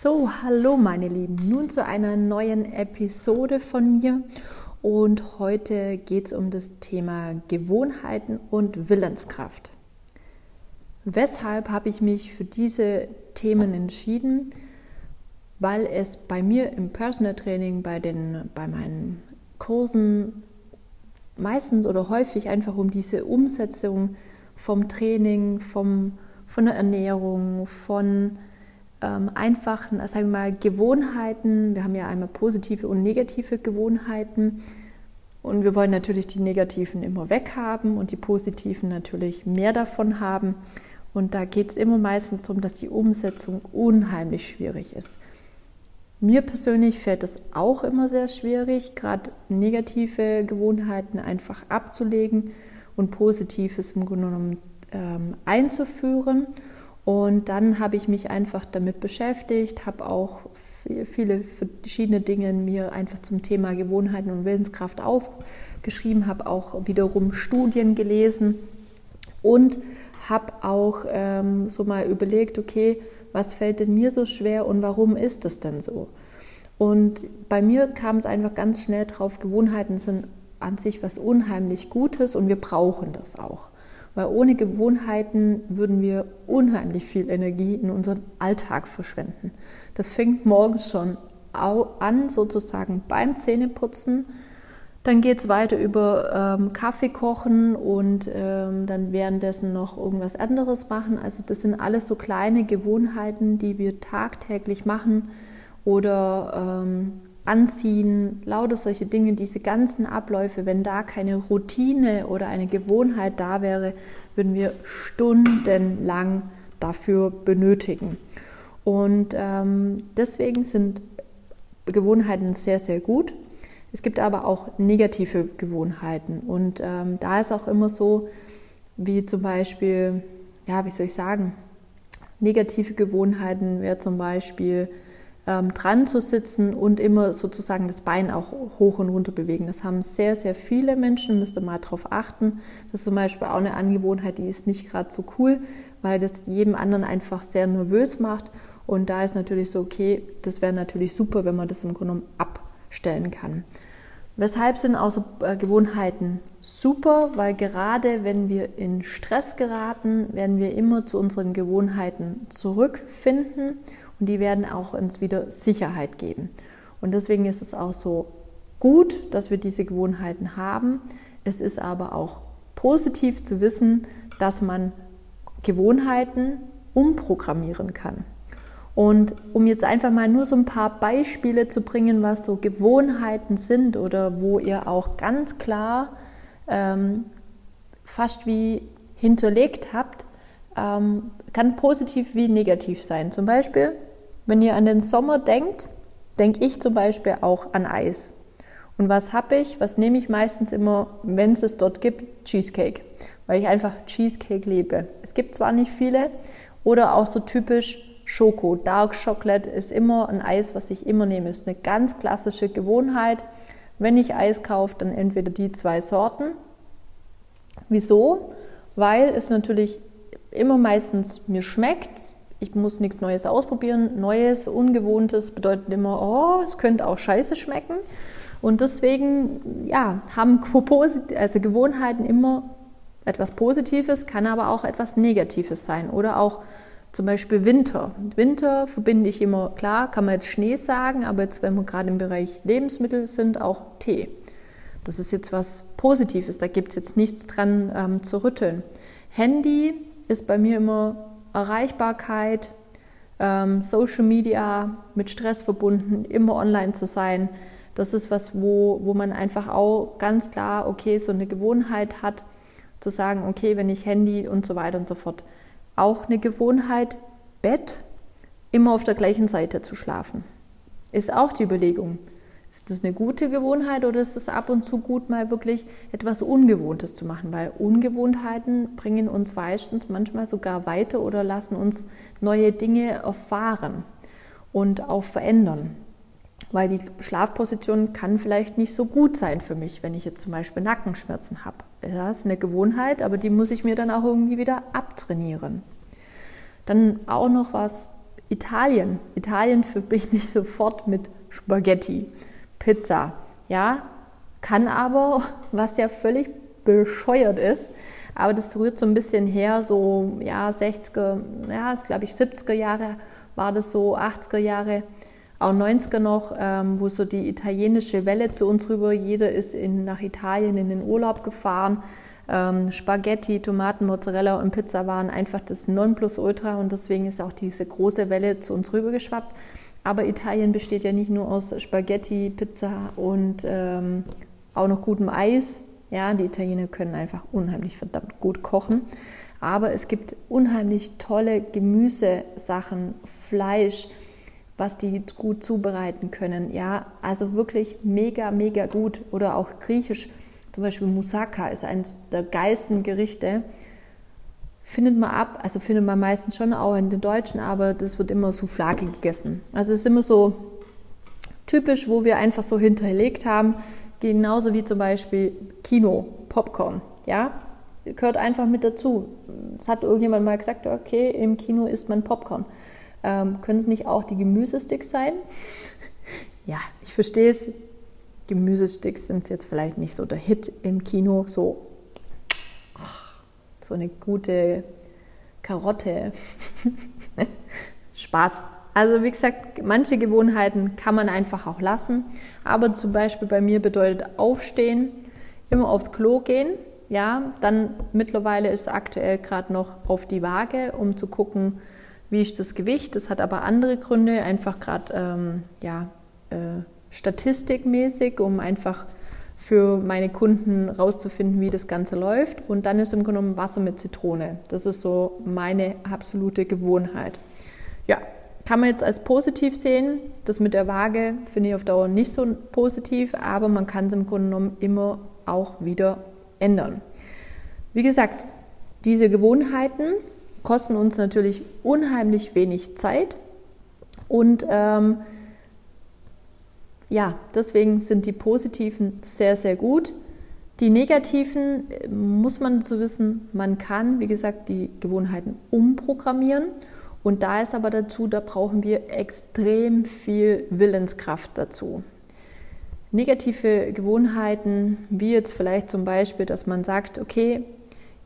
So, hallo meine Lieben, nun zu einer neuen Episode von mir und heute geht es um das Thema Gewohnheiten und Willenskraft. Weshalb habe ich mich für diese Themen entschieden? Weil es bei mir im Personal Training, bei, den, bei meinen Kursen meistens oder häufig einfach um diese Umsetzung vom Training, vom, von der Ernährung, von ähm, einfachen, sagen wir mal, Gewohnheiten. Wir haben ja einmal positive und negative Gewohnheiten. Und wir wollen natürlich die negativen immer weghaben und die positiven natürlich mehr davon haben. Und da geht es immer meistens darum, dass die Umsetzung unheimlich schwierig ist. Mir persönlich fällt es auch immer sehr schwierig, gerade negative Gewohnheiten einfach abzulegen und Positives im Grunde genommen ähm, einzuführen. Und dann habe ich mich einfach damit beschäftigt, habe auch viele verschiedene Dinge mir einfach zum Thema Gewohnheiten und Willenskraft aufgeschrieben, habe auch wiederum Studien gelesen und habe auch ähm, so mal überlegt, okay, was fällt denn mir so schwer und warum ist es denn so? Und bei mir kam es einfach ganz schnell drauf, Gewohnheiten sind an sich was unheimlich Gutes und wir brauchen das auch. Weil ohne Gewohnheiten würden wir unheimlich viel Energie in unseren Alltag verschwenden. Das fängt morgens schon an, sozusagen beim Zähneputzen. Dann geht es weiter über ähm, Kaffee kochen und ähm, dann währenddessen noch irgendwas anderes machen. Also das sind alles so kleine Gewohnheiten, die wir tagtäglich machen oder ähm, Anziehen, lauter solche Dinge, diese ganzen Abläufe, wenn da keine Routine oder eine Gewohnheit da wäre, würden wir stundenlang dafür benötigen. Und ähm, deswegen sind Gewohnheiten sehr, sehr gut. Es gibt aber auch negative Gewohnheiten. Und ähm, da ist auch immer so, wie zum Beispiel, ja, wie soll ich sagen, negative Gewohnheiten wäre zum Beispiel, ähm, dran zu sitzen und immer sozusagen das Bein auch hoch und runter bewegen. Das haben sehr, sehr viele Menschen, müsst ihr mal darauf achten. Das ist zum Beispiel auch eine Angewohnheit, die ist nicht gerade so cool, weil das jedem anderen einfach sehr nervös macht. Und da ist natürlich so, okay, das wäre natürlich super, wenn man das im Grunde genommen abstellen kann. Weshalb sind auch so äh, Gewohnheiten super? Weil gerade wenn wir in Stress geraten, werden wir immer zu unseren Gewohnheiten zurückfinden und die werden auch uns wieder Sicherheit geben. Und deswegen ist es auch so gut, dass wir diese Gewohnheiten haben. Es ist aber auch positiv zu wissen, dass man Gewohnheiten umprogrammieren kann. Und um jetzt einfach mal nur so ein paar Beispiele zu bringen, was so Gewohnheiten sind oder wo ihr auch ganz klar ähm, fast wie hinterlegt habt, ähm, kann positiv wie negativ sein. Zum Beispiel, wenn ihr an den Sommer denkt, denke ich zum Beispiel auch an Eis. Und was habe ich? Was nehme ich meistens immer, wenn es es dort gibt? Cheesecake. Weil ich einfach Cheesecake liebe. Es gibt zwar nicht viele oder auch so typisch Schoko. Dark Chocolate ist immer ein Eis, was ich immer nehme. Ist eine ganz klassische Gewohnheit. Wenn ich Eis kaufe, dann entweder die zwei Sorten. Wieso? Weil es natürlich immer meistens mir schmeckt, ich muss nichts Neues ausprobieren. Neues, Ungewohntes bedeutet immer, oh, es könnte auch scheiße schmecken. Und deswegen, ja, haben also Gewohnheiten immer etwas Positives, kann aber auch etwas Negatives sein. Oder auch zum Beispiel Winter. Winter verbinde ich immer, klar, kann man jetzt Schnee sagen, aber jetzt, wenn wir gerade im Bereich Lebensmittel sind, auch Tee. Das ist jetzt was Positives, da gibt es jetzt nichts dran ähm, zu rütteln. Handy ist bei mir immer Erreichbarkeit, ähm, Social Media mit Stress verbunden, immer online zu sein. Das ist was, wo, wo man einfach auch ganz klar, okay, so eine Gewohnheit hat, zu sagen, okay, wenn ich Handy und so weiter und so fort. Auch eine Gewohnheit, Bett, immer auf der gleichen Seite zu schlafen. Ist auch die Überlegung. Ist das eine gute Gewohnheit oder ist es ab und zu gut, mal wirklich etwas Ungewohntes zu machen? Weil Ungewohnheiten bringen uns meistens manchmal sogar weiter oder lassen uns neue Dinge erfahren und auch verändern. Weil die Schlafposition kann vielleicht nicht so gut sein für mich, wenn ich jetzt zum Beispiel Nackenschmerzen habe. Das ist eine Gewohnheit, aber die muss ich mir dann auch irgendwie wieder abtrainieren. Dann auch noch was Italien. Italien verbinde ich sofort mit Spaghetti, Pizza. Ja, kann aber, was ja völlig bescheuert ist, aber das rührt so ein bisschen her, so ja 60er, ja, ist glaube ich 70er Jahre war das so, 80er Jahre, auch 90er noch, ähm, wo so die italienische Welle zu uns rüber, jeder ist in, nach Italien in den Urlaub gefahren. Ähm, Spaghetti, Tomaten, Mozzarella und Pizza waren einfach das Nonplusultra und deswegen ist auch diese große Welle zu uns rüber geschwappt. Aber Italien besteht ja nicht nur aus Spaghetti, Pizza und ähm, auch noch gutem Eis. Ja, die Italiener können einfach unheimlich verdammt gut kochen. Aber es gibt unheimlich tolle Gemüsesachen, Fleisch, was die gut zubereiten können. Ja, also wirklich mega, mega gut. Oder auch griechisch, zum Beispiel Moussaka ist eines der geilsten Gerichte. Findet man ab, also findet man meistens schon auch in den Deutschen, aber das wird immer Souflaki gegessen. Also es ist immer so typisch, wo wir einfach so hinterlegt haben, genauso wie zum Beispiel Kino, Popcorn. Ja, gehört einfach mit dazu. Es hat irgendjemand mal gesagt, okay, im Kino isst man Popcorn. Ähm, können es nicht auch die Gemüsesticks sein? ja, ich verstehe es. Gemüsesticks sind jetzt vielleicht nicht so der Hit im Kino, so, so eine gute Karotte. Spaß. Also wie gesagt, manche Gewohnheiten kann man einfach auch lassen. Aber zum Beispiel bei mir bedeutet Aufstehen, immer aufs Klo gehen, ja, dann mittlerweile ist aktuell gerade noch auf die Waage, um zu gucken, wie ist das Gewicht. Das hat aber andere Gründe, einfach gerade ähm, ja, äh, statistikmäßig, um einfach für meine Kunden rauszufinden, wie das Ganze läuft. Und dann ist im Grunde genommen Wasser mit Zitrone. Das ist so meine absolute Gewohnheit. Ja, kann man jetzt als positiv sehen. Das mit der Waage finde ich auf Dauer nicht so positiv, aber man kann es im Grunde genommen immer auch wieder ändern. Wie gesagt, diese Gewohnheiten kosten uns natürlich unheimlich wenig Zeit und ähm, ja, deswegen sind die positiven sehr, sehr gut. Die negativen äh, muss man dazu wissen, man kann, wie gesagt, die Gewohnheiten umprogrammieren. Und da ist aber dazu, da brauchen wir extrem viel Willenskraft dazu. Negative Gewohnheiten, wie jetzt vielleicht zum Beispiel, dass man sagt, okay,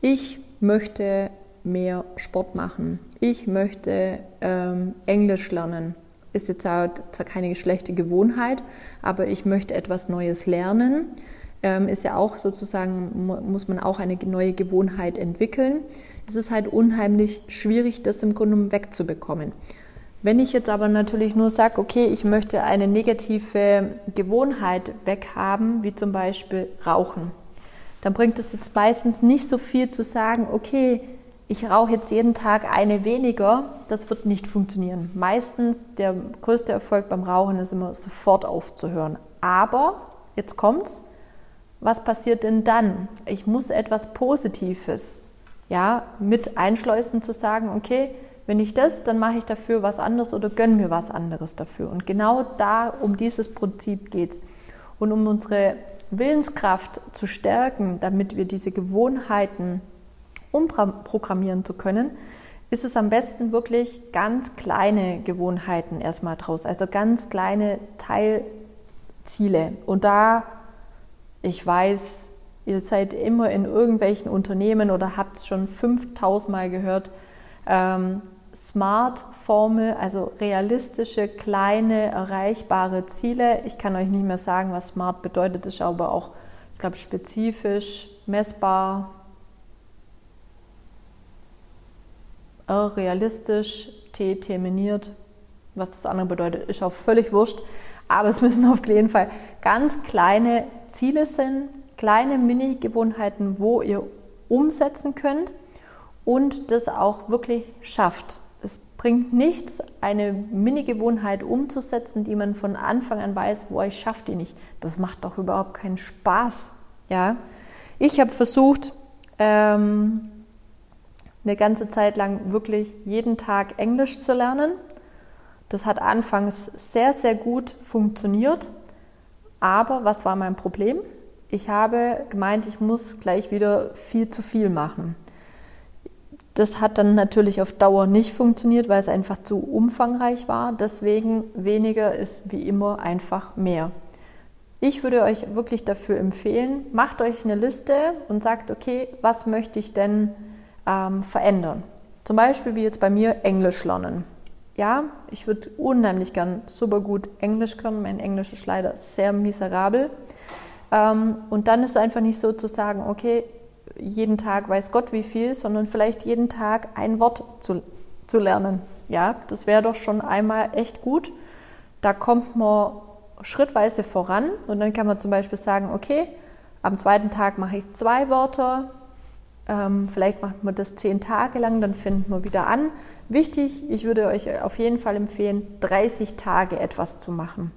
ich möchte mehr Sport machen, ich möchte ähm, Englisch lernen, ist jetzt halt keine schlechte Gewohnheit, aber ich möchte etwas Neues lernen, ähm, ist ja auch sozusagen, muss man auch eine neue Gewohnheit entwickeln. Es ist halt unheimlich schwierig, das im Grunde wegzubekommen. Wenn ich jetzt aber natürlich nur sage, okay, ich möchte eine negative Gewohnheit weghaben, wie zum Beispiel Rauchen, dann bringt es jetzt meistens nicht so viel zu sagen, okay, ich rauche jetzt jeden Tag eine weniger, das wird nicht funktionieren. Meistens der größte Erfolg beim Rauchen ist immer sofort aufzuhören. Aber, jetzt kommt's, was passiert denn dann? Ich muss etwas Positives ja, mit einschleusen zu sagen, okay, wenn ich das, dann mache ich dafür was anderes oder gönne mir was anderes dafür. Und genau da, um dieses Prinzip geht es. Und um unsere Willenskraft zu stärken, damit wir diese Gewohnheiten umprogrammieren zu können, ist es am besten wirklich ganz kleine Gewohnheiten erstmal draus, also ganz kleine Teilziele. Und da, ich weiß, ihr seid immer in irgendwelchen Unternehmen oder habt es schon 5000 Mal gehört, ähm, SMART-Formel, also realistische, kleine, erreichbare Ziele. Ich kann euch nicht mehr sagen, was SMART bedeutet, ist aber auch, ich glaube, spezifisch, messbar, R realistisch, T terminiert. Was das andere bedeutet, ist auch völlig wurscht. Aber es müssen auf jeden Fall ganz kleine Ziele sein, kleine Mini-Gewohnheiten, wo ihr umsetzen könnt und das auch wirklich schafft. Es bringt nichts, eine Mini-Gewohnheit umzusetzen, die man von Anfang an weiß, wo ich schaffe die nicht. Das macht doch überhaupt keinen Spaß. Ja? Ich habe versucht, ähm, eine ganze Zeit lang wirklich jeden Tag Englisch zu lernen. Das hat anfangs sehr, sehr gut funktioniert. Aber was war mein Problem? Ich habe gemeint, ich muss gleich wieder viel zu viel machen Das hat dann natürlich auf Dauer nicht funktioniert, weil es einfach zu umfangreich war. Deswegen weniger ist wie immer einfach mehr. Ich würde euch wirklich dafür empfehlen, macht euch eine Liste und sagt, okay, was möchte ich denn ähm, verändern? Zum Beispiel wie jetzt bei mir Englisch lernen. Ja, ich würde unheimlich gern super gut Englisch können. Mein Englisch ist leider sehr miserabel. Ähm, und dann ist es einfach nicht so zu sagen, okay, jeden Tag weiß Gott wie viel, sondern vielleicht jeden Tag ein Wort zu, zu lernen. Ja, das wäre doch schon einmal echt gut. Da kommt man schrittweise voran und dann kann man zum Beispiel sagen, okay, am zweiten Tag mache ich zwei Wörter, vielleicht macht man das zehn Tage lang, dann findet man wieder an. Wichtig, ich würde euch auf jeden Fall empfehlen, 30 Tage etwas zu machen.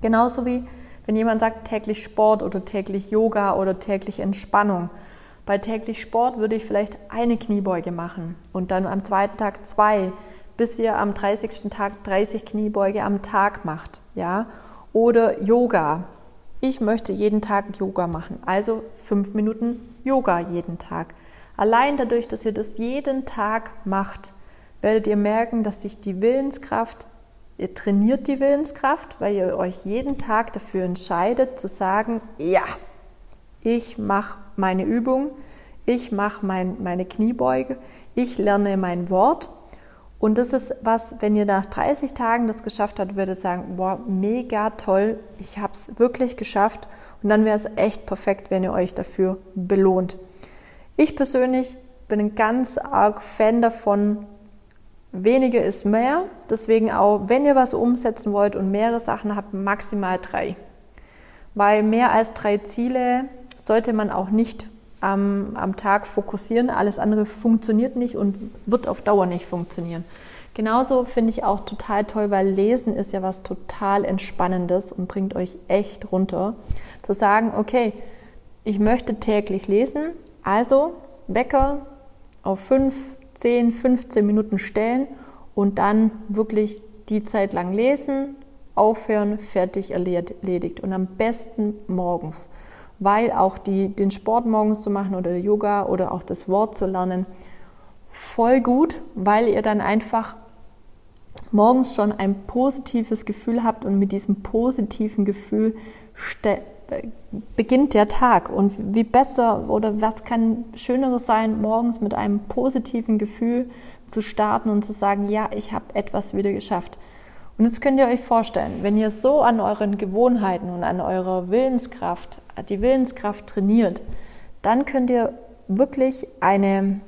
Genauso wie wenn jemand sagt täglich Sport oder täglich Yoga oder täglich Entspannung. Bei täglich Sport würde ich vielleicht eine Kniebeuge machen und dann am zweiten Tag zwei bis ihr am 30. Tag 30 Kniebeuge am Tag macht, ja? Oder Yoga. Ich möchte jeden Tag Yoga machen, also fünf Minuten Yoga jeden Tag. Allein dadurch, dass ihr das jeden Tag macht, werdet ihr merken, dass sich die Willenskraft, ihr trainiert die Willenskraft, weil ihr euch jeden Tag dafür entscheidet zu sagen, ja, ich mache meine Übung, ich mache mein, meine Kniebeuge, ich lerne mein Wort und das ist was, wenn ihr nach 30 Tagen das geschafft habt, würdet ihr sagen, boah, mega toll, ich habe es wirklich geschafft. Und dann wäre es echt perfekt, wenn ihr euch dafür belohnt. Ich persönlich bin ein ganz arg Fan davon, weniger ist mehr. Deswegen auch, wenn ihr was umsetzen wollt und mehrere Sachen habt, maximal drei. Weil mehr als drei Ziele sollte man auch nicht am, am Tag fokussieren. Alles andere funktioniert nicht und wird auf Dauer nicht funktionieren. Genauso finde ich auch total toll, weil Lesen ist ja was total Entspannendes und bringt euch echt runter. Zu sagen, okay, ich möchte täglich lesen, also Wecker auf 5, 10, 15 Minuten stellen und dann wirklich die Zeit lang lesen, aufhören, fertig erledigt. Und am besten morgens weil auch die, den Sport morgens zu machen oder Yoga oder auch das Wort zu lernen, voll gut, weil ihr dann einfach morgens schon ein positives Gefühl habt und mit diesem positiven Gefühl beginnt der Tag. Und wie besser oder was kann Schöneres sein, morgens mit einem positiven Gefühl zu starten und zu sagen, ja, ich habe etwas wieder geschafft. Und jetzt könnt ihr euch vorstellen, wenn ihr so an euren Gewohnheiten und an eurer Willenskraft, die Willenskraft trainiert, dann könnt ihr wirklich eine,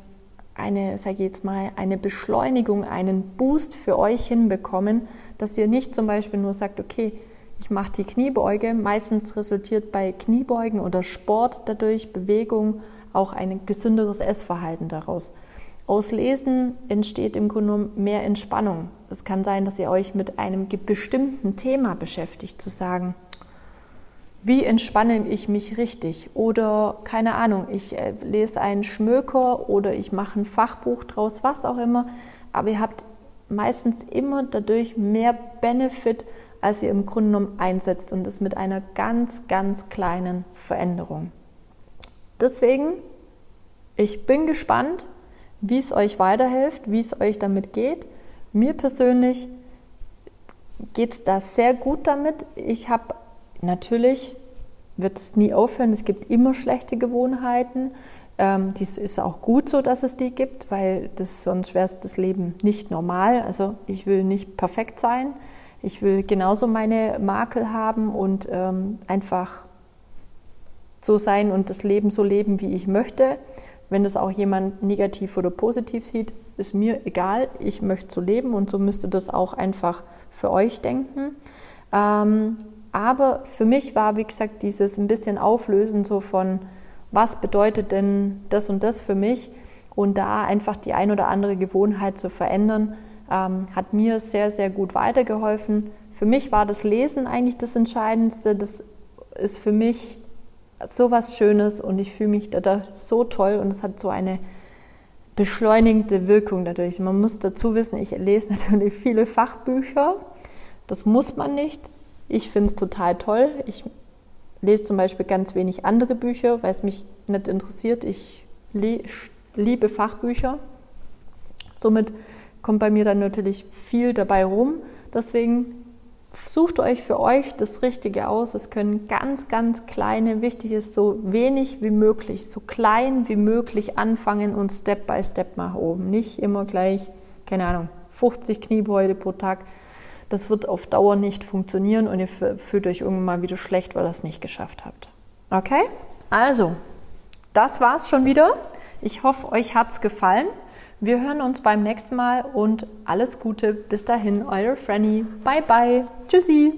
eine, sage ich jetzt mal, eine Beschleunigung, einen Boost für euch hinbekommen, dass ihr nicht zum Beispiel nur sagt, okay, ich mache die Kniebeuge. Meistens resultiert bei Kniebeugen oder Sport dadurch Bewegung auch ein gesünderes Essverhalten daraus. Aus Lesen entsteht im Grunde genommen mehr Entspannung. Es kann sein, dass ihr euch mit einem bestimmten Thema beschäftigt, zu sagen, wie entspanne ich mich richtig? Oder keine Ahnung, ich äh, lese einen Schmöker oder ich mache ein Fachbuch draus, was auch immer. Aber ihr habt meistens immer dadurch mehr Benefit, als ihr im Grunde genommen einsetzt und es mit einer ganz, ganz kleinen Veränderung. Deswegen, ich bin gespannt, wie es euch weiterhilft, wie es euch damit geht. Mir persönlich geht es da sehr gut damit. Ich habe natürlich, wird es nie aufhören, es gibt immer schlechte Gewohnheiten. Ähm, dies ist auch gut so, dass es die gibt, weil das, sonst wäre das Leben nicht normal. Also ich will nicht perfekt sein. Ich will genauso meine Makel haben und ähm, einfach so sein und das Leben so leben, wie ich möchte. Wenn das auch jemand negativ oder positiv sieht, ist mir egal. Ich möchte so leben und so müsste das auch einfach für euch denken. Ähm, aber für mich war, wie gesagt, dieses ein bisschen Auflösen so von, was bedeutet denn das und das für mich? Und da einfach die ein oder andere Gewohnheit zu verändern, ähm, hat mir sehr, sehr gut weitergeholfen. Für mich war das Lesen eigentlich das Entscheidendste. Das ist für mich so was Schönes und ich fühle mich da, so toll und es hat so eine beschleunigende Wirkung dadurch. Man muss dazu wissen, ich lese natürlich viele Fachbücher. Das muss man nicht. Ich finde es total toll. Ich lese zum Beispiel ganz wenig andere Bücher, weil es mich nicht interessiert. Ich liebe Fachbücher. Somit kommt bei mir dann natürlich viel dabei rum. Deswegen sucht euch für euch das Richtige aus. Es können ganz, ganz kleine, wichtig ist, so wenig wie möglich, so klein wie möglich anfangen und Step by Step nach oben. Nicht immer gleich, keine Ahnung, 50 Kniebeuge pro Tag. Das wird auf Dauer nicht funktionieren und ihr fühlt euch irgendwann mal wieder schlecht, weil ihr es nicht geschafft habt. Okay? Also, das war's schon wieder. Ich hoffe, euch hat's gefallen. Wir hören uns beim nächsten Mal und alles Gute. Bis dahin, eure Franny. Bye bye. Tschüssi.